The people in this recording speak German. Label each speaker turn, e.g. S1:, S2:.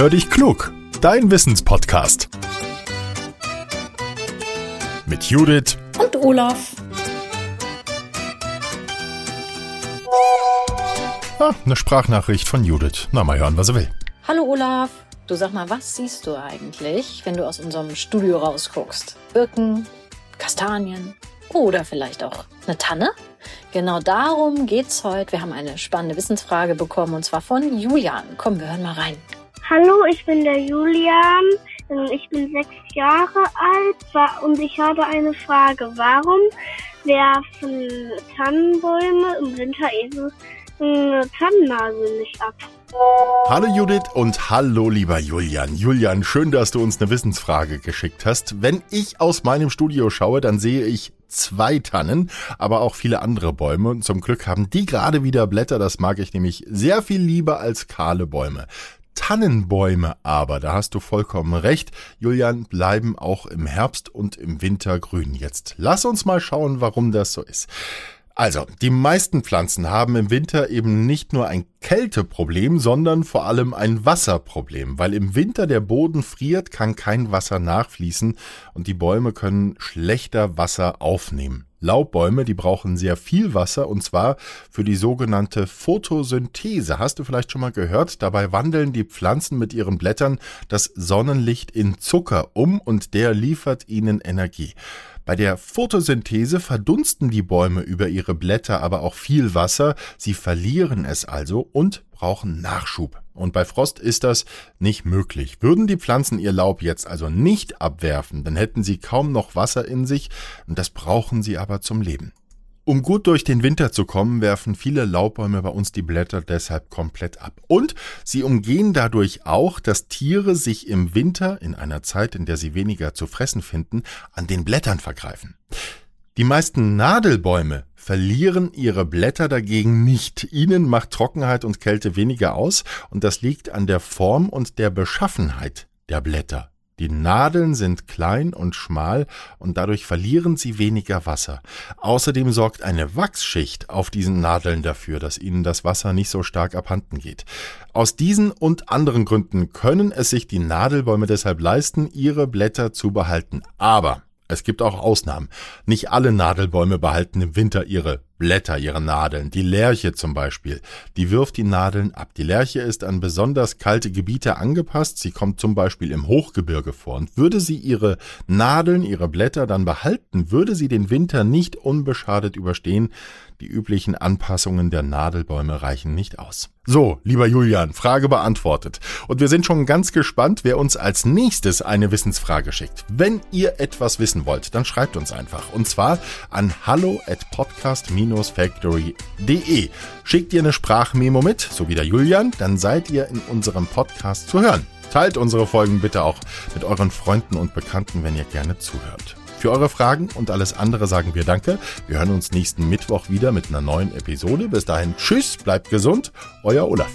S1: Hör dich klug, dein Wissenspodcast. Mit Judith
S2: und Olaf.
S1: Ah, eine Sprachnachricht von Judith. Na, mal hören, was er will.
S2: Hallo Olaf. Du sag mal, was siehst du eigentlich, wenn du aus unserem Studio rausguckst? Birken, Kastanien oder vielleicht auch eine Tanne? Genau darum geht's heute. Wir haben eine spannende Wissensfrage bekommen und zwar von Julian. Komm, wir hören mal rein.
S3: Hallo, ich bin der Julian. Ich bin sechs Jahre alt und ich habe eine Frage. Warum werfen Tannenbäume im Winter eben eine Tannennase nicht ab?
S1: Hallo Judith und hallo lieber Julian. Julian, schön, dass du uns eine Wissensfrage geschickt hast. Wenn ich aus meinem Studio schaue, dann sehe ich zwei Tannen, aber auch viele andere Bäume. Und zum Glück haben die gerade wieder Blätter. Das mag ich nämlich sehr viel lieber als kahle Bäume. Tannenbäume aber, da hast du vollkommen recht, Julian, bleiben auch im Herbst und im Winter grün. Jetzt lass uns mal schauen, warum das so ist. Also, die meisten Pflanzen haben im Winter eben nicht nur ein Kälteproblem, sondern vor allem ein Wasserproblem. Weil im Winter der Boden friert, kann kein Wasser nachfließen und die Bäume können schlechter Wasser aufnehmen. Laubbäume, die brauchen sehr viel Wasser und zwar für die sogenannte Photosynthese. Hast du vielleicht schon mal gehört? Dabei wandeln die Pflanzen mit ihren Blättern das Sonnenlicht in Zucker um und der liefert ihnen Energie. Bei der Photosynthese verdunsten die Bäume über ihre Blätter aber auch viel Wasser, sie verlieren es also und brauchen Nachschub. Und bei Frost ist das nicht möglich. Würden die Pflanzen ihr Laub jetzt also nicht abwerfen, dann hätten sie kaum noch Wasser in sich, und das brauchen sie aber zum Leben. Um gut durch den Winter zu kommen, werfen viele Laubbäume bei uns die Blätter deshalb komplett ab. Und sie umgehen dadurch auch, dass Tiere sich im Winter, in einer Zeit, in der sie weniger zu fressen finden, an den Blättern vergreifen. Die meisten Nadelbäume verlieren ihre Blätter dagegen nicht. Ihnen macht Trockenheit und Kälte weniger aus, und das liegt an der Form und der Beschaffenheit der Blätter. Die Nadeln sind klein und schmal und dadurch verlieren sie weniger Wasser. Außerdem sorgt eine Wachsschicht auf diesen Nadeln dafür, dass ihnen das Wasser nicht so stark abhanden geht. Aus diesen und anderen Gründen können es sich die Nadelbäume deshalb leisten, ihre Blätter zu behalten. Aber es gibt auch Ausnahmen. Nicht alle Nadelbäume behalten im Winter ihre Blätter, ihre Nadeln. Die Lerche zum Beispiel, die wirft die Nadeln ab. Die Lerche ist an besonders kalte Gebiete angepasst. Sie kommt zum Beispiel im Hochgebirge vor. Und würde sie ihre Nadeln, ihre Blätter dann behalten, würde sie den Winter nicht unbeschadet überstehen. Die üblichen Anpassungen der Nadelbäume reichen nicht aus. So, lieber Julian, Frage beantwortet. Und wir sind schon ganz gespannt, wer uns als nächstes eine Wissensfrage schickt. Wenn ihr etwas wissen wollt, dann schreibt uns einfach. Und zwar an hallo at podcast-factory.de. Schickt ihr eine Sprachmemo mit, so wie der Julian, dann seid ihr in unserem Podcast zu hören. Teilt unsere Folgen bitte auch mit euren Freunden und Bekannten, wenn ihr gerne zuhört. Für eure Fragen und alles andere sagen wir Danke. Wir hören uns nächsten Mittwoch wieder mit einer neuen Episode. Bis dahin, tschüss, bleibt gesund, euer Olaf.